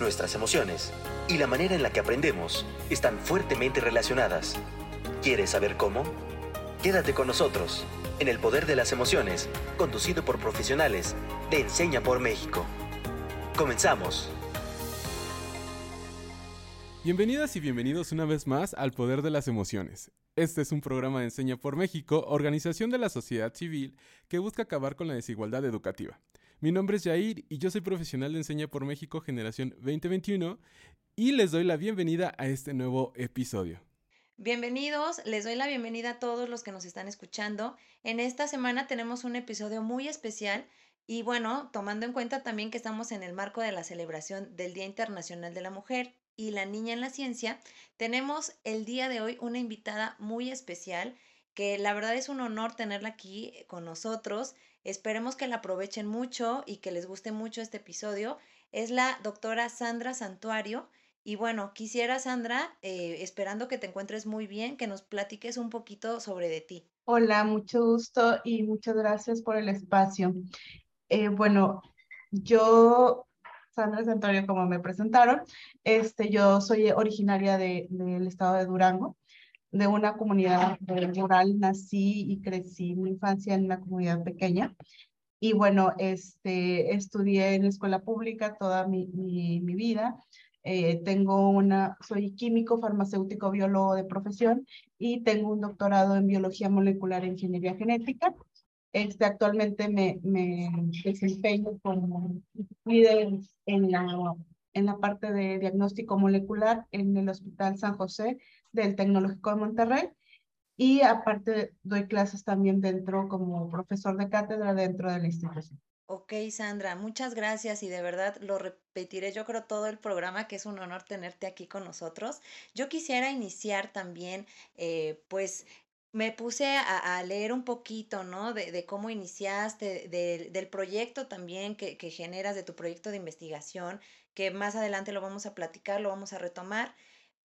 nuestras emociones y la manera en la que aprendemos están fuertemente relacionadas. ¿Quieres saber cómo? Quédate con nosotros en El Poder de las Emociones, conducido por profesionales de Enseña por México. Comenzamos. Bienvenidas y bienvenidos una vez más al Poder de las Emociones. Este es un programa de Enseña por México, organización de la sociedad civil que busca acabar con la desigualdad educativa. Mi nombre es Jair y yo soy profesional de Enseña por México Generación 2021 y les doy la bienvenida a este nuevo episodio. Bienvenidos, les doy la bienvenida a todos los que nos están escuchando. En esta semana tenemos un episodio muy especial y bueno, tomando en cuenta también que estamos en el marco de la celebración del Día Internacional de la Mujer y la Niña en la Ciencia, tenemos el día de hoy una invitada muy especial que la verdad es un honor tenerla aquí con nosotros. Esperemos que la aprovechen mucho y que les guste mucho este episodio. Es la doctora Sandra Santuario. Y bueno, quisiera, Sandra, eh, esperando que te encuentres muy bien, que nos platiques un poquito sobre de ti. Hola, mucho gusto y muchas gracias por el espacio. Eh, bueno, yo, Sandra Santuario, como me presentaron, este, yo soy originaria de, del estado de Durango de una comunidad rural, nací y crecí mi infancia en una comunidad pequeña. Y bueno, este, estudié en escuela pública toda mi, mi, vida. Eh, tengo una, soy químico, farmacéutico, biólogo de profesión y tengo un doctorado en biología molecular e ingeniería genética. Este, actualmente me, me desempeño como líder en la, en la parte de diagnóstico molecular en el Hospital San José del Tecnológico de Monterrey y aparte doy clases también dentro como profesor de cátedra dentro de la institución. Ok, Sandra, muchas gracias y de verdad lo repetiré yo creo todo el programa que es un honor tenerte aquí con nosotros. Yo quisiera iniciar también, eh, pues me puse a, leer un poquito, ¿no? De, cómo iniciaste, del proyecto también que, que generas, de tu proyecto de investigación, que más adelante lo vamos a platicar, lo vamos a retomar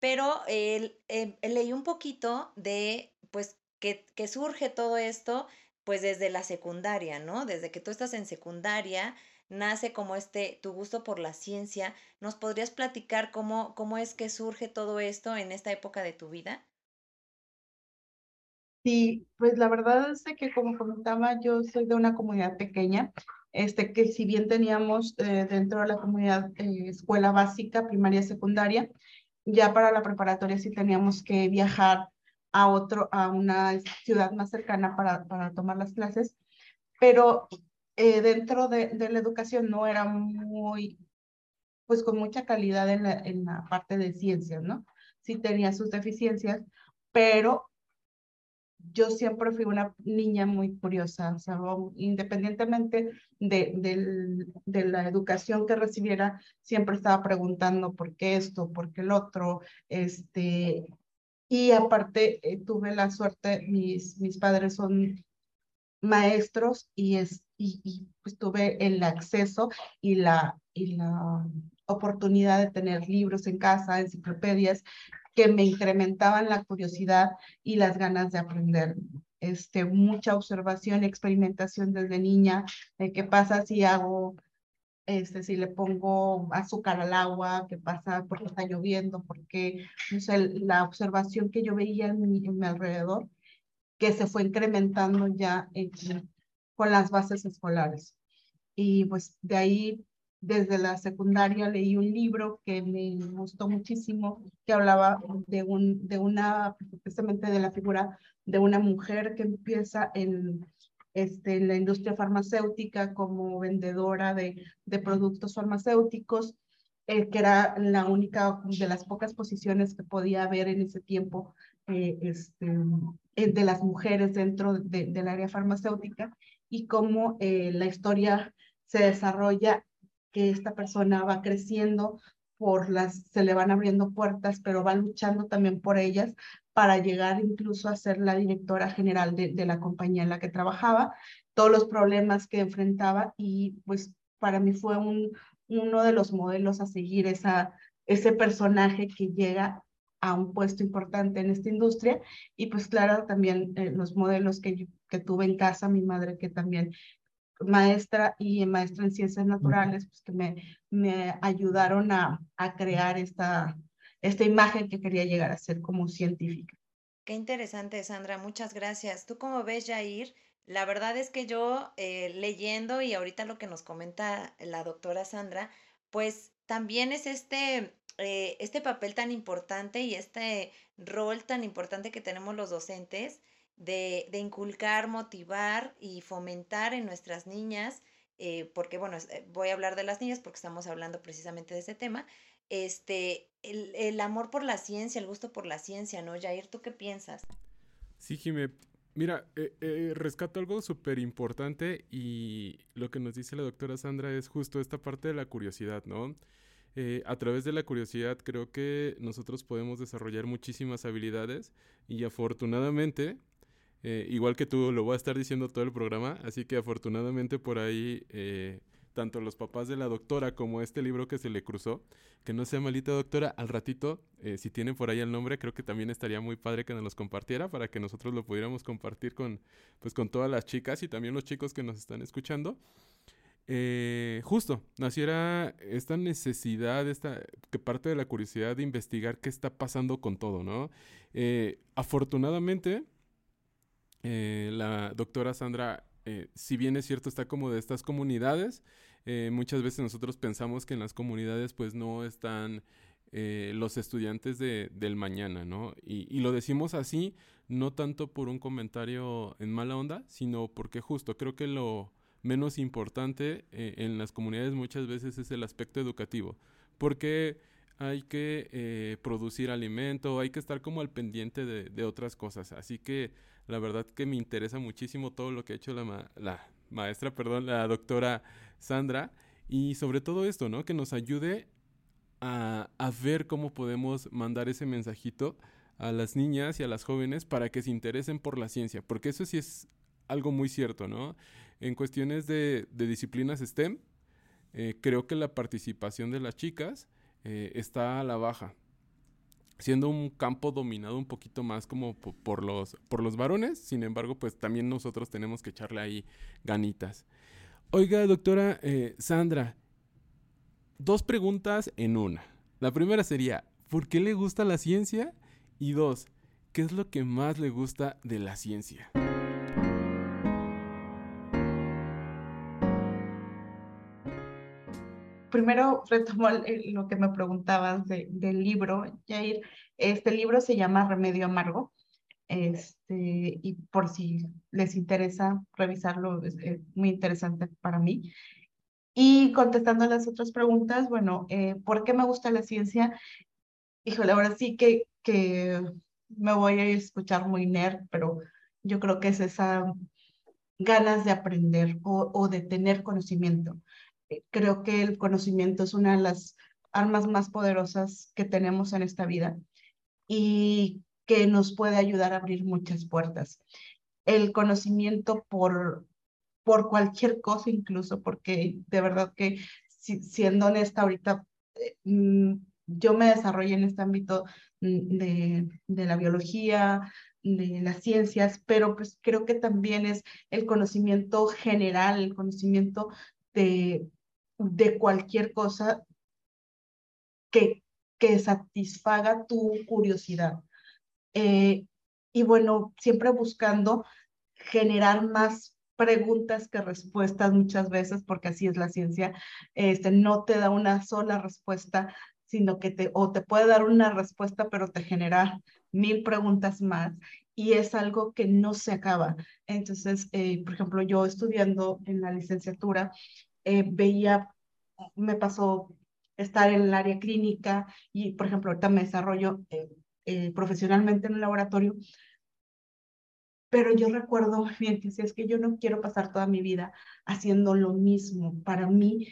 pero eh, leí un poquito de, pues, que, que, surge todo esto, pues, desde la secundaria, ¿no? Desde que tú estás en secundaria, nace como este, tu gusto por la ciencia. ¿Nos podrías platicar cómo, cómo es que surge todo esto en esta época de tu vida? Sí, pues la verdad es que como comentaba, yo soy de una comunidad pequeña, este, que si bien teníamos eh, dentro de la comunidad eh, escuela básica, primaria, secundaria, ya para la preparatoria sí teníamos que viajar a otro, a una ciudad más cercana para, para tomar las clases, pero eh, dentro de, de, la educación no era muy, pues con mucha calidad en la, en la parte de ciencias, ¿no? Sí tenía sus deficiencias, pero yo siempre fui una niña muy curiosa, o sea, independientemente de, de, la educación que recibiera, siempre estaba preguntando por qué esto, por qué el otro, este, y aparte eh, tuve la suerte, mis, mis padres son maestros y, es, y pues tuve el acceso y la, y la oportunidad de tener libros en casa, enciclopedias, que me incrementaban la curiosidad y las ganas de aprender. Este, mucha observación, experimentación desde niña, de qué pasa si hago, este, si le pongo azúcar al agua, qué pasa porque está lloviendo, porque o sea, la observación que yo veía en mi, alrededor, que se fue incrementando ya con las bases escolares. Y pues de ahí desde la secundaria leí un libro que me gustó muchísimo, que hablaba de, un, de una, precisamente de la figura de una mujer que empieza en, este, en la industria farmacéutica como vendedora de, de productos farmacéuticos, eh, que era la única de las pocas posiciones que podía haber en ese tiempo eh, este, eh, de las mujeres dentro de, del área farmacéutica y cómo la historia se desarrolla que esta persona va creciendo, por las, se le van abriendo puertas, pero va luchando también por ellas para llegar incluso a ser la directora general de, de la compañía en la que trabajaba, todos los problemas que enfrentaba y pues para mí fue un, uno de los modelos a seguir esa, ese personaje que llega a un puesto importante en esta industria y pues claro también eh, los modelos que, que tuve en casa, mi madre que también maestra y maestra en ciencias naturales, pues que me, me ayudaron a, a crear esta, esta imagen que quería llegar a ser como científica. Qué interesante, Sandra. Muchas gracias. ¿Tú cómo ves, Jair? La verdad es que yo eh, leyendo y ahorita lo que nos comenta la doctora Sandra, pues también es este, eh, este papel tan importante y este rol tan importante que tenemos los docentes de, de inculcar, motivar y fomentar en nuestras niñas, eh, porque bueno, voy a hablar de las niñas porque estamos hablando precisamente de ese tema, este, el, el, amor por la ciencia, el gusto por la ciencia, ¿no? Jair, ¿tú qué piensas? Sí, Jimé. Mira, eh, eh, rescato algo súper importante y lo que nos dice la doctora Sandra es justo esta parte de la curiosidad, ¿no? Eh, a través de la curiosidad creo que nosotros podemos desarrollar muchísimas habilidades y afortunadamente, igual que tú lo voy a estar diciendo todo el programa, así que afortunadamente por ahí tanto los papás de la doctora como este libro que se le cruzó. Que no sea malita doctora, al ratito, eh, si tienen por ahí el nombre, creo que también estaría muy padre que nos los compartiera para que nosotros lo pudiéramos compartir con, pues, con todas las chicas y también los chicos que nos están escuchando. Eh, justo, naciera esta necesidad, esta, que parte de la curiosidad de investigar qué está pasando con todo, ¿no? Eh, afortunadamente, la doctora Sandra eh, si bien es cierto, está como de estas comunidades, eh, muchas veces nosotros pensamos que en las comunidades pues no están eh, los estudiantes de, del mañana, ¿no? Y, y, lo decimos así, no tanto por un comentario en mala onda, sino porque justo creo que lo menos importante en las comunidades muchas veces es el aspecto educativo, porque hay que producir alimento, hay que estar como al pendiente de, de otras cosas, así que la verdad que me interesa muchísimo todo lo que ha hecho la, la maestra, perdón, la doctora Sandra. Y sobre todo esto, ¿no? Que nos ayude a, ver cómo podemos mandar ese mensajito a las niñas y a las jóvenes para que se interesen por la ciencia, porque eso sí es algo muy cierto, ¿no? En cuestiones de, de disciplinas STEM, eh, creo que la participación de las chicas eh, está a la baja siendo un campo dominado un poquito más como por los, por los varones, sin embargo, pues también nosotros tenemos que echarle ahí ganitas. Oiga, doctora eh, Sandra, dos preguntas en una. La primera sería, ¿por qué le gusta la ciencia? Y dos, ¿qué es lo que más le gusta de la ciencia? Primero retomo lo que me preguntabas del libro, Jair. Este libro se llama Remedio Amargo. Este, y por si les interesa revisarlo, es, muy interesante para mí. Y contestando las otras preguntas, bueno, eh, ¿por qué me gusta la ciencia? Híjole, ahora sí que, que me voy a escuchar muy nerd, pero yo creo que es esa ganas de aprender o, o de tener conocimiento. Eh, creo que el conocimiento es una de las armas más poderosas que tenemos en esta vida y que nos puede ayudar a abrir muchas puertas. El conocimiento por, por cualquier cosa, incluso porque de verdad que siendo honesta ahorita, eh, mm, yo me desarrollé en este ámbito mm, de, de la biología, de las ciencias, pero pues creo que también es el conocimiento general, el conocimiento de, de cualquier cosa que, que satisfaga tu curiosidad. Eh, y bueno, siempre buscando generar más preguntas que respuestas muchas veces, porque así es la ciencia, este, no te da una sola respuesta, sino que te, o te puede dar una respuesta, pero te genera mil preguntas más y es algo que no se acaba. Entonces, eh, por ejemplo, yo estudiando en la licenciatura, eh, veía, me pasó estar en el área clínica y, por ejemplo, ahorita me desarrollo eh, eh, profesionalmente en un laboratorio, pero yo recuerdo bien que si es que yo no quiero pasar toda mi vida haciendo lo mismo. Para mí,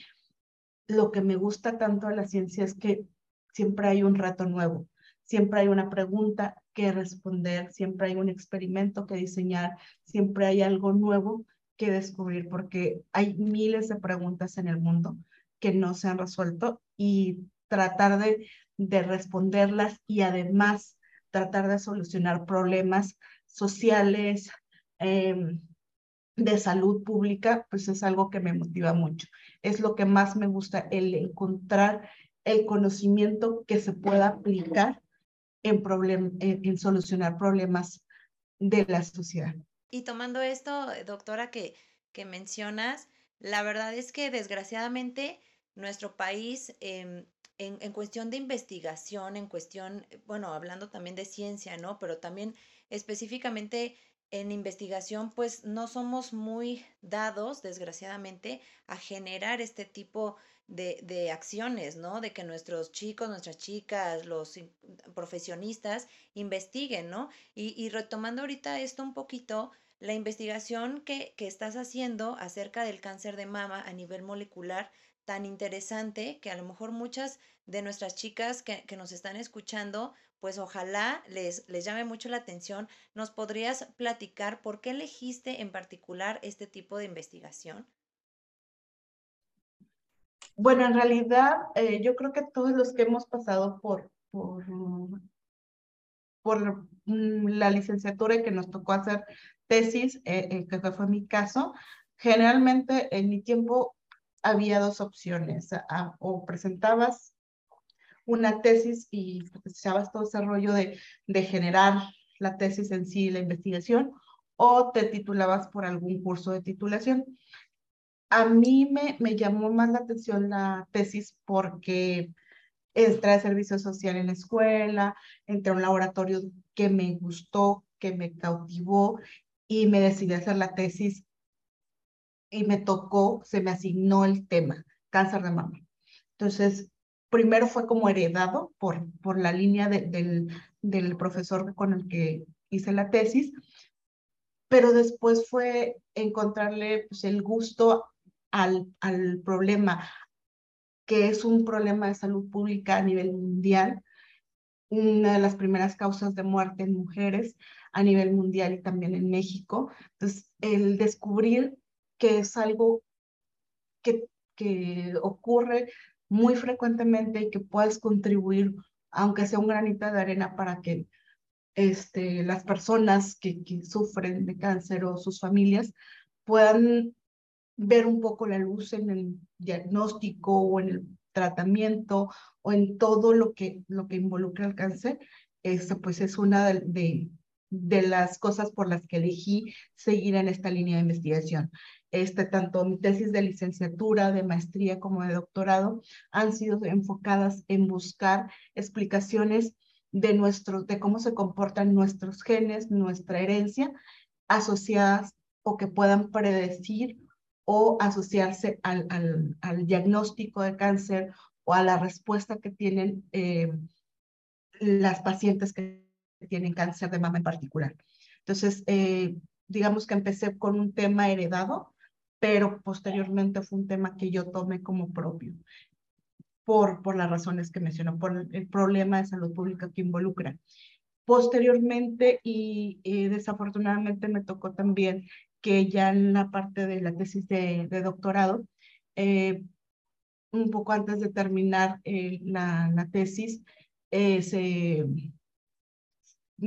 lo que me gusta tanto de la ciencia es que siempre hay un reto nuevo, siempre hay una pregunta que responder, siempre hay un experimento que diseñar, siempre hay algo nuevo descubrir porque hay miles de preguntas en el mundo que no se han resuelto y tratar de, de responderlas y además tratar de solucionar problemas sociales, em, de salud pública, pues es algo que me motiva mucho. Es lo que más me gusta, el encontrar el conocimiento que se pueda aplicar en, en, solucionar problemas de la sociedad. Y tomando esto, doctora, que, que mencionas, la verdad es que desgraciadamente nuestro país em, en, en, cuestión de investigación, en cuestión, bueno, hablando también de ciencia, ¿no? Pero también específicamente en investigación, pues no somos muy dados, desgraciadamente, a generar este tipo de, de, acciones, ¿no? De que nuestros chicos, nuestras chicas, los profesionistas investiguen, ¿no? Y, y retomando ahorita esto un poquito, la investigación que, que estás haciendo acerca del cáncer de mama a nivel molecular, tan interesante que a lo mejor muchas de nuestras chicas que, que, nos están escuchando, pues ojalá les, les llame mucho la atención. ¿Nos podrías platicar por qué elegiste en particular este tipo de investigación? Bueno, en realidad eh, yo creo que todos los que hemos pasado por, por, por mm, la licenciatura que nos tocó hacer tesis, eh, que fue mi caso, generalmente en mi tiempo había dos opciones, o presentabas una tesis y echabas todo ese rollo de, de generar la tesis en sí, la investigación, o te titulabas por algún curso de titulación. A mí me, me llamó más la atención la tesis porque entré a servicio social en la escuela, entré a un laboratorio que me gustó, que me cautivó y me decidí hacer la tesis y me tocó, se me asignó el tema, cáncer de mama. Entonces, primero fue como heredado por, por la línea del, del profesor con el que hice la tesis, pero después fue encontrarle pues, el gusto al, al problema, que es un problema de salud pública a nivel mundial, una de las primeras causas de muerte en mujeres a nivel mundial y también en México. Entonces, el descubrir que es algo que, que ocurre muy frecuentemente y que puedes contribuir, aunque sea un granito de arena, para que este, las personas que, que sufren de cáncer o sus familias puedan ver un poco la luz en el diagnóstico o en el tratamiento o en todo lo que, lo que involucra el cáncer, eso pues es una de, de, de, las cosas por las que elegí seguir en esta línea de investigación. Este, tanto mi tesis de licenciatura, de maestría como de doctorado, han sido enfocadas en buscar explicaciones de, nuestro, de cómo se comportan nuestros genes, nuestra herencia, asociadas o que puedan predecir o asociarse al, al, al diagnóstico de cáncer o a la respuesta que tienen eh, las pacientes que tienen cáncer de mama en particular. Entonces, eh, digamos que empecé con un tema heredado pero posteriormente fue un tema que yo tomé como propio, por, por las razones que mencionó, por el, problema de salud pública que involucra. Posteriormente, y, desafortunadamente me tocó también que ya en la parte de la tesis de, de doctorado, eh, un poco antes de terminar eh, la, la, tesis, eh, se,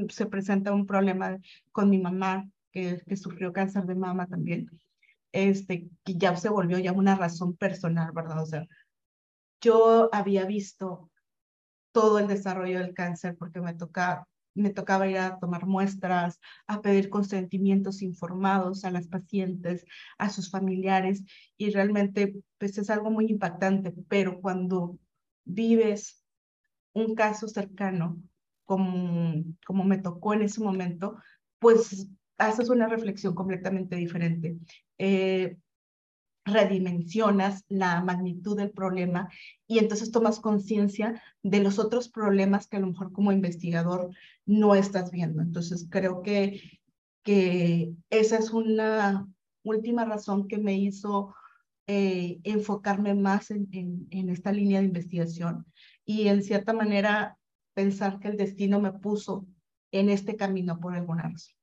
se presenta un problema con mi mamá, que, sufrió cáncer de mama también este, que ya se volvió ya una razón personal, ¿verdad? O sea, yo había visto todo el desarrollo del cáncer porque me tocaba, me tocaba ir a tomar muestras, a pedir consentimientos informados a las pacientes, a sus familiares, y realmente pues es algo muy impactante, pero cuando vives un caso cercano, como, como me tocó en ese momento, pues haces una reflexión completamente diferente. Eh, redimensionas la magnitud del problema y entonces tomas conciencia de los otros problemas que a lo mejor como investigador no estás viendo. Entonces creo que, que esa es una última razón que me hizo eh, enfocarme más en, en esta línea de investigación y en cierta manera pensar que el destino me puso en este camino por alguna razón.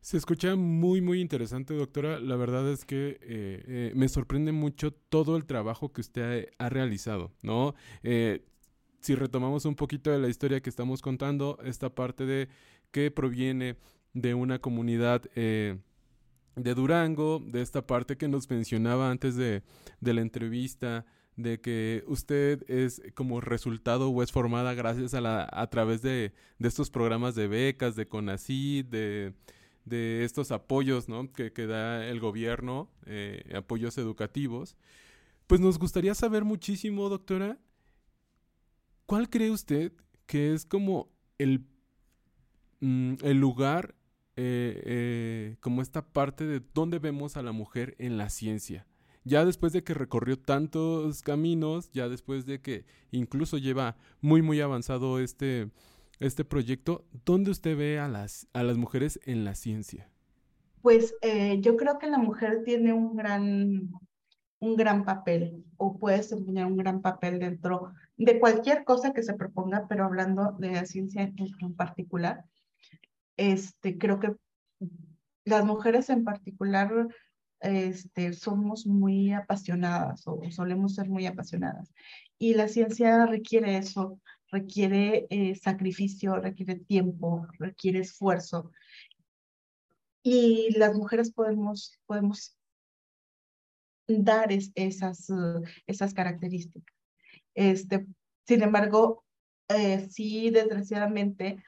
Se escucha muy, muy interesante, doctora. La verdad es que eh, eh, me sorprende mucho todo el trabajo que usted ha, realizado, ¿no? Eh, si retomamos un poquito de la historia que estamos contando, esta parte de que proviene de una comunidad de Durango, de esta parte que nos mencionaba antes de, de la entrevista, de que usted es como resultado o es formada gracias a la a través de, de estos programas de becas, de CONACYT, de de estos apoyos ¿no? que, que da el gobierno, eh, apoyos educativos. Pues nos gustaría saber muchísimo, doctora, ¿cuál cree usted que es como el, mm, el lugar, eh, eh, como esta parte de dónde vemos a la mujer en la ciencia? Ya después de que recorrió tantos caminos, ya después de que incluso lleva muy, muy avanzado este, este proyecto, ¿dónde usted ve a las, a las mujeres en la ciencia? Pues eh, yo creo que la mujer tiene un gran, un gran papel o puede desempeñar un gran papel dentro de cualquier cosa que se proponga, pero hablando de la ciencia en, particular, este, creo que las mujeres en particular este, somos muy apasionadas o solemos ser muy apasionadas. Y la ciencia requiere eso, requiere eh, sacrificio, requiere tiempo, requiere esfuerzo. Y las mujeres podemos, podemos dar esas, uh, esas características. Este, sin embargo, eh, sí, desgraciadamente,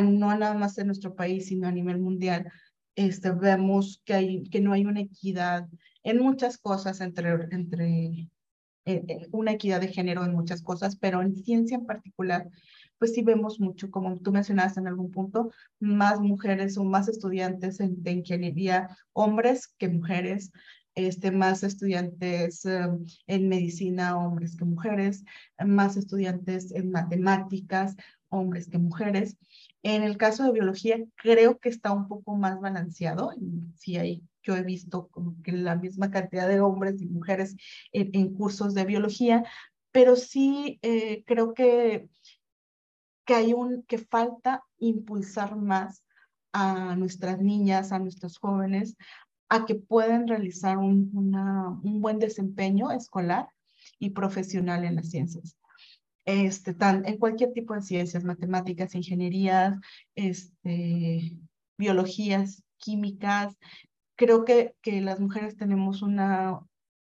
no nada más en nuestro país, sino a nivel mundial, este, vemos que, hay, que no hay una equidad en muchas cosas entre, entre eh, eh, una equidad de género en muchas cosas, pero en ciencia en particular, pues sí vemos mucho, como tú mencionabas en algún punto, más mujeres o más estudiantes en, de ingeniería, hombres que mujeres, este, más estudiantes em, en medicina, hombres que mujeres, más estudiantes en matemáticas, hombres que mujeres. En el caso de biología, creo que está un poco más balanceado. Sí hay yo he visto como que la misma cantidad de hombres y mujeres en, cursos de biología, pero sí eh, creo que, que hay un, que falta impulsar más a nuestras niñas, a nuestros jóvenes, a que puedan realizar un, un buen desempeño escolar y profesional en las ciencias. Este, tan, en cualquier tipo de ciencias, matemáticas, ingenierías, este, biologías, químicas, creo que, que las mujeres tenemos una,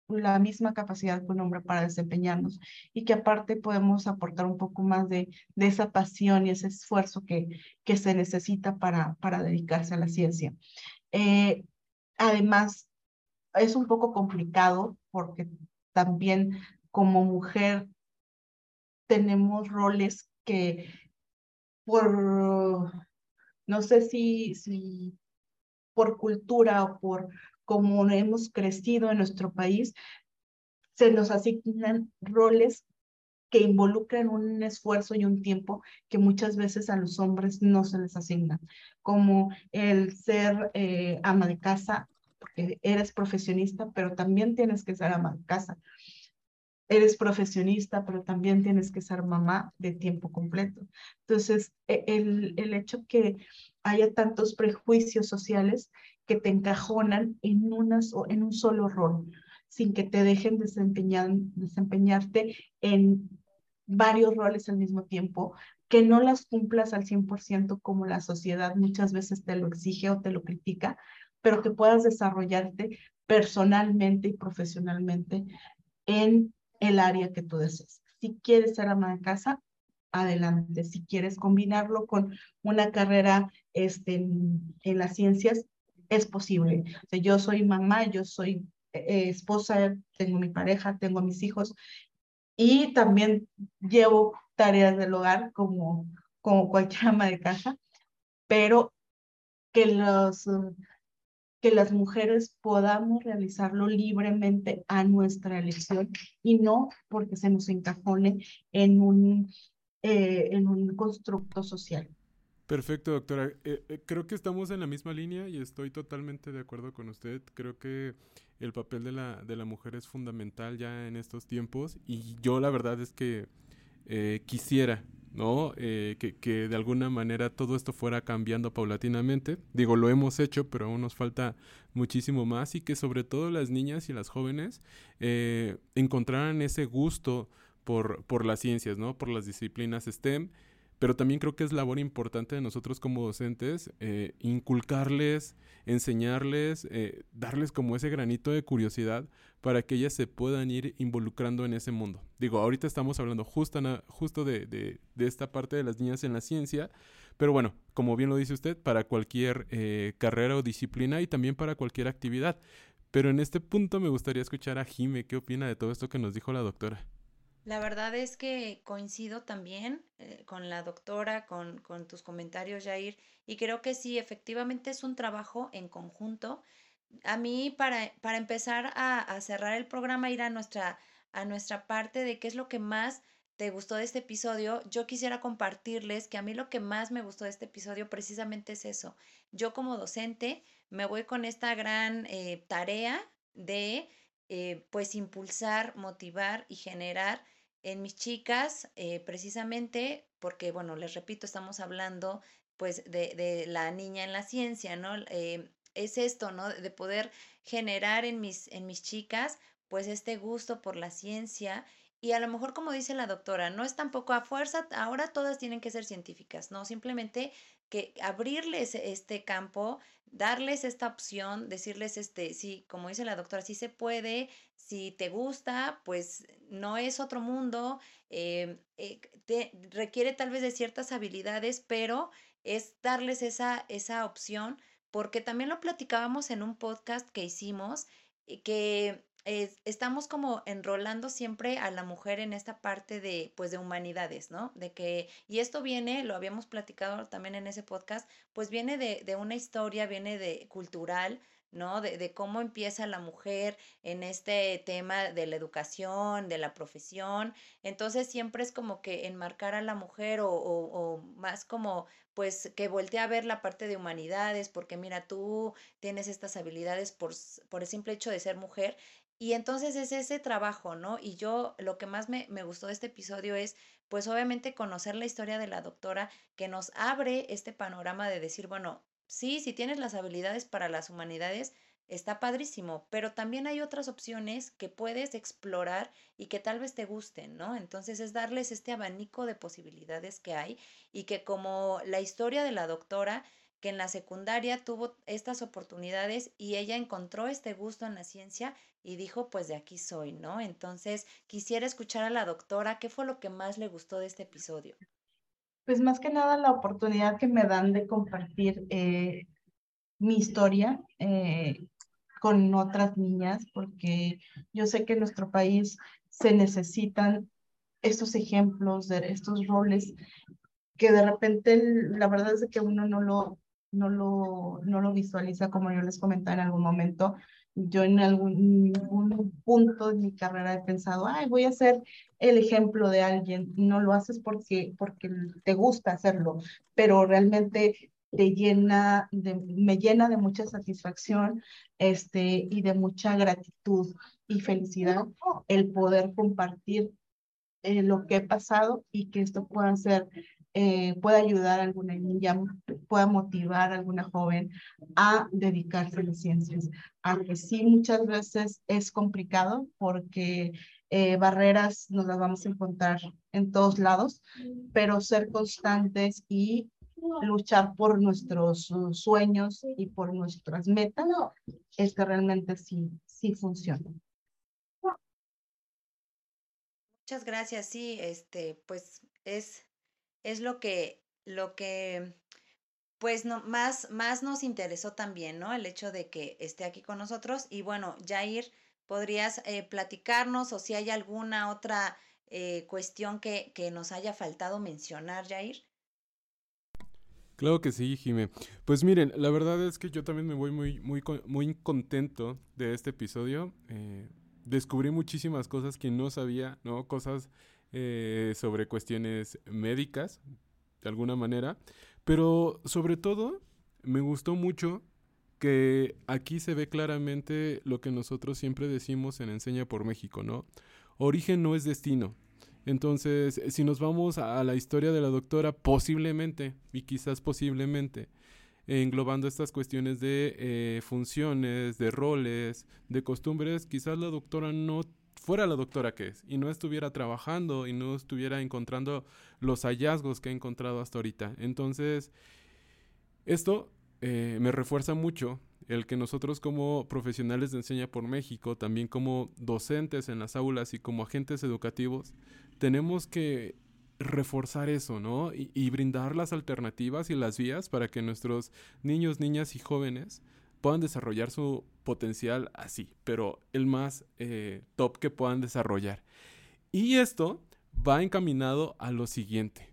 la misma capacidad que un hombre para desempeñarnos y que aparte podemos aportar un poco más de, de esa pasión y ese esfuerzo que, que se necesita para, para dedicarse a la ciencia. Eh, además, es un poco complicado porque también como mujer tenemos roles que por, no sé si, si por cultura o por cómo hemos crecido en nuestro país, se nos asignan roles que involucran un esfuerzo y un tiempo que muchas veces a los hombres no se les asignan, como el ser eh, ama de casa, porque eres profesionista, pero también tienes que ser ama de casa. Eres profesionista, pero también tienes que ser mamá de tiempo completo. Entonces, e, el, el hecho que haya tantos prejuicios sociales que te encajonan en, unas, en un solo rol, sin que te dejen desempeñar, desempeñarte en varios roles al mismo tiempo, que no las cumplas al 100% como la sociedad muchas veces te lo exige o te lo critica, pero que puedas desarrollarte personalmente y profesionalmente en el área que tú desees. Si quieres ser ama de casa, adelante. Si quieres combinarlo con una carrera este, en, las ciencias, es posible. O sea, yo soy mamá, yo soy eh, esposa, tengo mi pareja, tengo mis hijos y también llevo tareas del hogar como, como cualquier ama de casa, pero que los que las mujeres podamos realizarlo libremente a nuestra elección y no porque se nos encajone en un eh, en un constructo social. Perfecto, doctora. Eh, eh, creo que estamos en la misma línea y estoy totalmente de acuerdo con usted. Creo que el papel de la, de la mujer es fundamental ya en estos tiempos y yo la verdad es que quisiera ¿no? Eh, que, que, de alguna manera todo esto fuera cambiando paulatinamente. Digo, lo hemos hecho, pero aún nos falta muchísimo más y que sobre todo las niñas y las jóvenes eh, encontraran ese gusto por, por las ciencias, ¿no? Por las disciplinas STEM. Pero también creo que es labor importante de nosotros como docentes eh, inculcarles, enseñarles, eh, darles como ese granito de curiosidad para que ellas se puedan ir involucrando en ese mundo. Digo, ahorita estamos hablando justo, justo de, de, de, esta parte de las niñas en la ciencia, pero bueno, como bien lo dice usted, para cualquier eh, carrera o disciplina y también para cualquier actividad. Pero en este punto me gustaría escuchar a Jime, ¿qué opina de todo esto que nos dijo la doctora? La verdad es que coincido también eh, con la doctora, con, con, tus comentarios, Jair, y creo que sí, efectivamente es un trabajo en conjunto. A mí, para, para empezar a, cerrar el programa, ir a nuestra, a nuestra parte de qué es lo que más te gustó de este episodio, yo quisiera compartirles que a mí lo que más me gustó de este episodio precisamente es eso. Yo como docente me voy con esta gran eh, tarea de eh, pues impulsar, motivar y generar en mis chicas, eh, precisamente porque, bueno, les repito, estamos hablando pues de, de la niña en la ciencia, ¿no? Eh, es esto, ¿no? De poder generar en mis, en mis chicas pues este gusto por la ciencia y a lo mejor como dice la doctora, no es tampoco a fuerza, ahora todas tienen que ser científicas, no, simplemente que abrirles este campo, darles esta opción, decirles este, sí, como dice la doctora, sí se puede, si te gusta, pues no es otro mundo, eh, eh, te requiere tal vez de ciertas habilidades, pero es darles esa, esa opción, porque también lo platicábamos en un podcast que hicimos, estamos como enrolando siempre a la mujer en esta parte de, pues, de humanidades, ¿no? De que, y esto viene, lo habíamos platicado también en ese podcast, pues viene de, de una historia, viene de cultural, ¿no? De, de, cómo empieza la mujer en este tema de la educación, de la profesión. Entonces siempre es como que enmarcar a la mujer o, o, o, más como pues que voltea a ver la parte de humanidades, porque mira, tú tienes estas habilidades por, por el simple hecho de ser mujer. Y entonces es ese trabajo, ¿no? Y yo lo que más me, me gustó de este episodio es, pues obviamente conocer la historia de la doctora que nos abre este panorama de decir, bueno, Sí, si tienes las habilidades para las humanidades, está padrísimo, pero también hay otras opciones que puedes explorar y que tal vez te gusten, ¿no? Entonces es darles este abanico de posibilidades que hay y que como la historia de la doctora, que en la secundaria tuvo estas oportunidades y ella encontró este gusto en la ciencia y dijo, pues de aquí soy, ¿no? Entonces quisiera escuchar a la doctora, ¿qué fue lo que más le gustó de este episodio? pues más que nada la oportunidad que me dan de compartir eh, mi historia eh, con otras niñas, porque yo sé que en nuestro país se necesitan estos ejemplos, de estos roles, que de repente la verdad es que uno no lo, no lo, no lo visualiza como yo les comentaba en algún momento, yo en algún, punto de mi carrera he pensado, ay, voy a ser el ejemplo de alguien. No lo haces porque, porque te gusta hacerlo, pero realmente te llena de, me llena de mucha satisfacción este, y de mucha gratitud y felicidad el poder compartir eh, lo que he pasado y que esto pueda ser eh, pueda ayudar a alguna niña, pueda motivar a alguna joven a dedicarse a las ciencias. Aunque sí muchas veces es complicado porque eh, barreras nos las vamos a encontrar en todos lados, pero ser constantes y luchar por nuestros sueños y por nuestras metas es que realmente sí, sí funciona. Muchas gracias, sí, este, pues es es lo que, lo que pues no, más, más nos interesó también, ¿no? El hecho de que esté aquí con nosotros. Y bueno, Jair, ¿podrías eh, platicarnos o si hay alguna otra eh, cuestión que, que, nos haya faltado mencionar, Jair? Claro que sí, Jime. Pues miren, la verdad es que yo también me voy muy, muy, muy contento de este episodio. Eh, descubrí muchísimas cosas que no sabía, ¿no? Cosas eh, sobre cuestiones médicas, de alguna manera, pero sobre todo me gustó mucho que aquí se ve claramente lo que nosotros siempre decimos en Enseña por México, ¿no? Origen no es destino. Entonces, si nos vamos a la historia de la doctora, posiblemente, y quizás posiblemente, englobando estas cuestiones de eh, funciones, de roles, de costumbres, quizás la doctora no fuera la doctora que es y no estuviera trabajando y no estuviera encontrando los hallazgos que ha encontrado hasta ahorita. Entonces, esto eh, me refuerza mucho el que nosotros como profesionales de Enseña por México, también como docentes en las aulas y como agentes educativos, tenemos que reforzar eso, ¿no? Y, brindar las alternativas y las vías para que nuestros niños, niñas y jóvenes puedan desarrollar su potencial así, pero el más eh, top que puedan desarrollar. Y esto va encaminado a lo siguiente.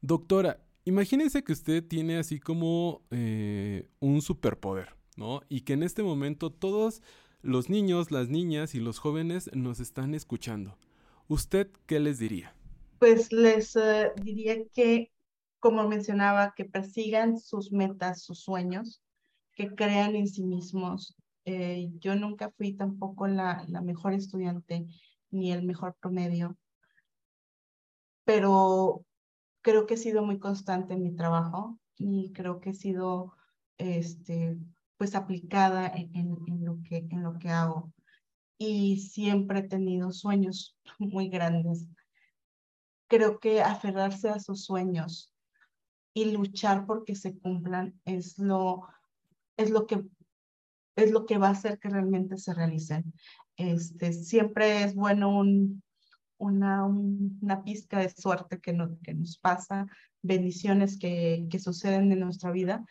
Doctora, imagínense que usted tiene así como eh, un superpoder, ¿no? Y que en este momento todos los niños, las niñas y los jóvenes nos están escuchando. ¿Usted qué les diría? Pues les eh, diría que, como mencionaba, que persigan sus metas, sus sueños, que crean en sí mismos. Eh, yo nunca fui tampoco la, mejor estudiante ni el mejor promedio, pero creo que he sido muy constante en mi trabajo y creo que he sido este, pues aplicada en, en, lo que, en lo que hago. Y siempre he tenido sueños muy grandes. Creo que aferrarse a sus sueños y luchar porque se cumplan es lo, es lo que es lo que va a hacer que realmente se realicen. Este, siempre es bueno un, una, una pizca de suerte que, no, que nos pasa, bendiciones que, que suceden en nuestra vida,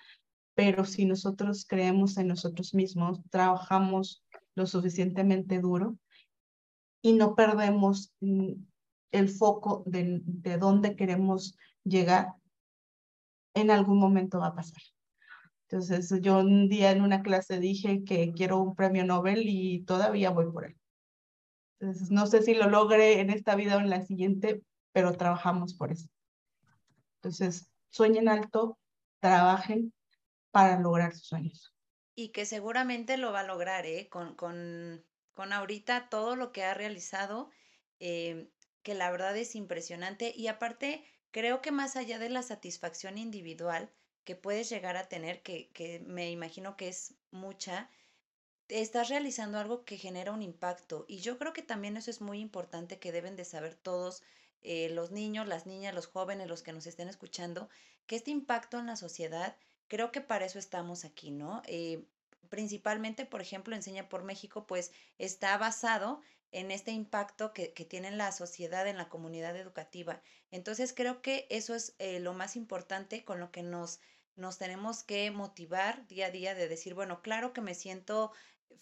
pero si nosotros creemos en nosotros mismos, trabajamos lo suficientemente duro y no perdemos mm, el foco de, de dónde queremos llegar, en algún momento va a pasar. Entonces, yo un día en una clase dije que quiero un premio Nobel y todavía voy por él. Entonces, no sé si lo logre en esta vida o en la siguiente, pero trabajamos por eso. Entonces, sueñen alto, trabajen para lograr sus sueños. Y que seguramente lo va a lograr, ¿eh? Con, con, con ahorita todo lo que ha realizado, eh, que la verdad es impresionante. Y aparte, creo que más allá de la satisfacción individual que puedes llegar a tener, que, que me imagino que es mucha, estás realizando algo que genera un impacto. Y yo creo que también eso es muy importante que deben de saber todos eh, los niños, las niñas, los jóvenes, los que nos estén escuchando, que este impacto en la sociedad, creo que para eso estamos aquí, ¿no? Eh, principalmente, por ejemplo, Enseña por México, pues está basado en este impacto que, que tiene la sociedad, en la comunidad educativa. Entonces, creo que eso es eh, lo más importante con lo que nos nos tenemos que motivar día a día de decir, bueno, claro que me siento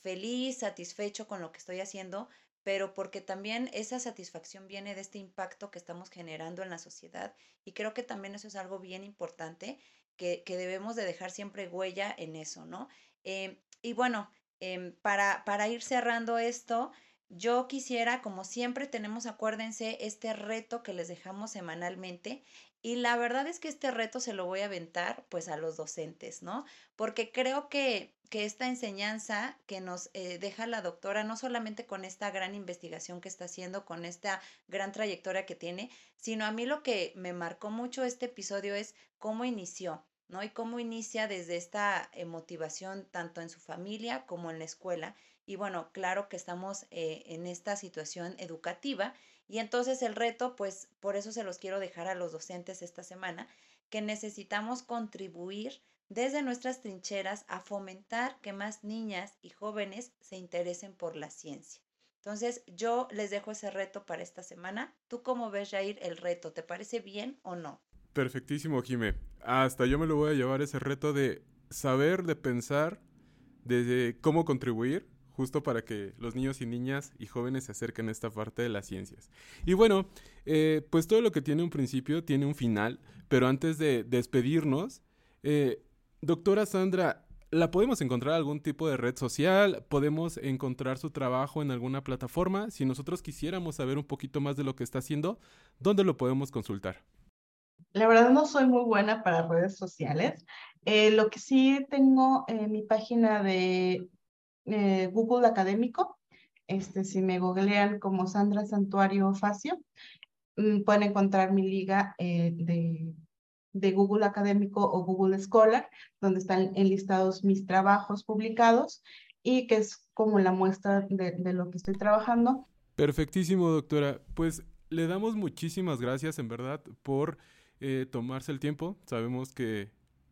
feliz, satisfecho con lo que estoy haciendo, pero porque también esa satisfacción viene de este impacto que estamos generando en la sociedad y creo que también eso es algo bien importante que, debemos de dejar siempre huella en eso, ¿no? Em, y bueno, em, para, para ir cerrando esto, yo quisiera, como siempre tenemos, acuérdense, este reto que les dejamos semanalmente y la verdad es que este reto se lo voy a aventar pues a los docentes, ¿no? Porque creo que, que esta enseñanza que nos eh, deja la doctora, no solamente con esta gran investigación que está haciendo, con esta gran trayectoria que tiene, sino a mí lo que me marcó mucho este episodio es cómo inició, ¿no? Y cómo inicia desde esta eh, motivación tanto en su familia como en la escuela. Y bueno, claro que estamos eh, en esta situación educativa y entonces el reto, pues por eso se los quiero dejar a los docentes esta semana, que necesitamos contribuir desde nuestras trincheras a fomentar que más niñas y jóvenes se interesen por la ciencia. Entonces, yo les dejo ese reto para esta semana. ¿Tú cómo ves, Jair, el reto? ¿Te parece bien o no? Perfectísimo, Jime. Hasta yo me lo voy a llevar ese reto de saber, de pensar, de cómo contribuir justo para que los niños y niñas y jóvenes se acerquen a esta parte de las ciencias. Y bueno, eh, pues todo lo que tiene un principio tiene un final, pero antes de despedirnos, eh, doctora Sandra, ¿la podemos encontrar en algún tipo de red social? ¿Podemos encontrar su trabajo en alguna plataforma? Si nosotros quisiéramos saber un poquito más de lo que está haciendo, ¿dónde lo podemos consultar? La verdad no soy muy buena para redes sociales. Eh, lo que sí tengo en mi página de eh, Google Académico, Este, si me googlean como Sandra Santuario Facio, mm, pueden encontrar mi liga eh, de, Google Académico o Google Scholar, donde están enlistados mis trabajos publicados y que es como la muestra de, de lo que estoy trabajando. Perfectísimo, doctora. Pues le damos muchísimas gracias, en verdad, por eh, tomarse el tiempo. Sabemos que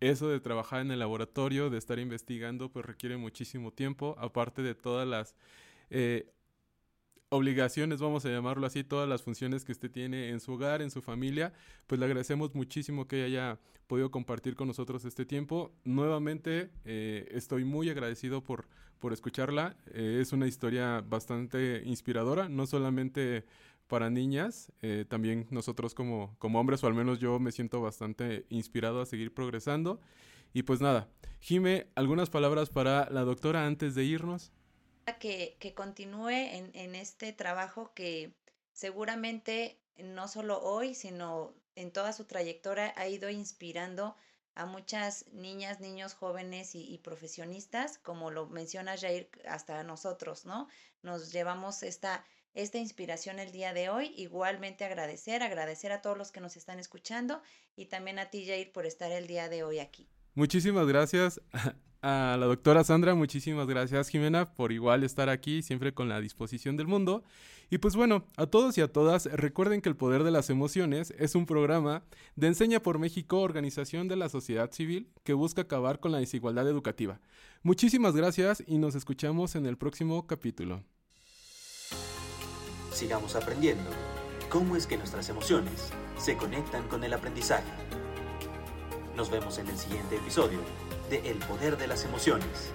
eso de trabajar en el laboratorio, de estar investigando, pues requiere muchísimo tiempo, aparte de todas las eh, obligaciones, vamos a llamarlo así, todas las funciones que usted tiene en su hogar, en su familia, pues le agradecemos muchísimo que haya podido compartir con nosotros este tiempo. Nuevamente, eh, estoy muy agradecido por, por escucharla. es una historia bastante inspiradora, no solamente para niñas. Eh, también nosotros como, como hombres, o al menos yo me siento bastante inspirado a seguir progresando. Y pues nada, Jime, algunas palabras para la doctora antes de irnos. Que, que continúe en, en este trabajo que seguramente no solo hoy, sino en toda su trayectoria ha ido inspirando a muchas niñas, niños, jóvenes y, y, profesionistas, como lo menciona Jair, hasta nosotros, ¿no? Nos llevamos esta esta inspiración el día de hoy. Igualmente agradecer, agradecer a todos los que nos están escuchando y también a ti, Jair, por estar el día de hoy aquí. Muchísimas gracias a la doctora Sandra, muchísimas gracias Jimena por igual estar aquí, siempre con la disposición del mundo. Y pues bueno, a todos y a todas, recuerden que El Poder de las Emociones es un programa de Enseña por México, organización de la sociedad civil que busca acabar con la desigualdad educativa. Muchísimas gracias y nos escuchamos en el próximo capítulo sigamos aprendiendo cómo es que nuestras emociones se conectan con el aprendizaje. Nos vemos en el siguiente episodio de El Poder de las Emociones.